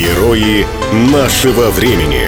Герои нашего времени.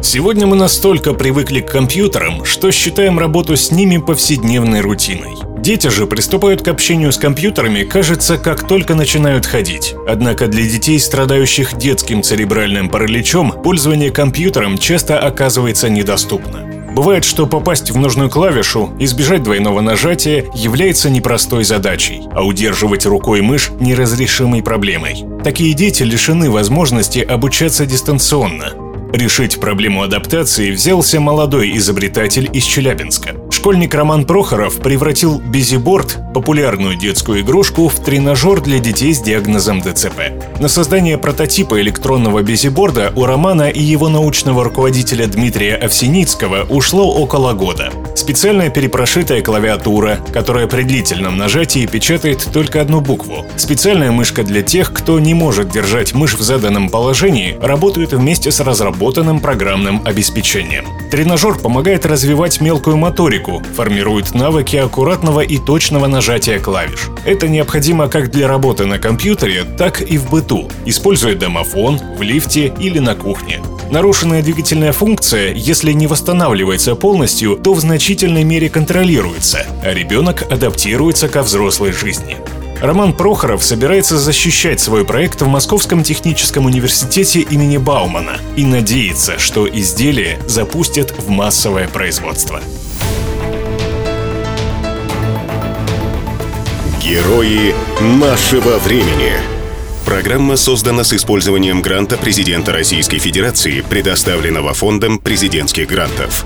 Сегодня мы настолько привыкли к компьютерам, что считаем работу с ними повседневной рутиной. Дети же приступают к общению с компьютерами, кажется, как только начинают ходить. Однако для детей, страдающих детским церебральным параличом, пользование компьютером часто оказывается недоступно. Бывает, что попасть в нужную клавишу, избежать двойного нажатия является непростой задачей, а удерживать рукой мышь – неразрешимой проблемой. Такие дети лишены возможности обучаться дистанционно. Решить проблему адаптации взялся молодой изобретатель из Челябинска. Школьник Роман Прохоров превратил бизиборд, популярную детскую игрушку, в тренажер для детей с диагнозом ДЦП. На создание прототипа электронного бизиборда у Романа и его научного руководителя Дмитрия Овсеницкого ушло около года. Специальная перепрошитая клавиатура, которая при длительном нажатии печатает только одну букву. Специальная мышка для тех, кто не может держать мышь в заданном положении, работают вместе с разработанным программным обеспечением. Тренажер помогает развивать мелкую моторику, формирует навыки аккуратного и точного нажатия клавиш. Это необходимо как для работы на компьютере, так и в быту, используя домофон, в лифте или на кухне. Нарушенная двигательная функция, если не восстанавливается полностью, то в значительной мере контролируется, а ребенок адаптируется ко взрослой жизни. Роман Прохоров собирается защищать свой проект в Московском техническом университете имени Баумана и надеется, что изделие запустят в массовое производство. Герои нашего времени. Программа создана с использованием гранта президента Российской Федерации, предоставленного Фондом президентских грантов.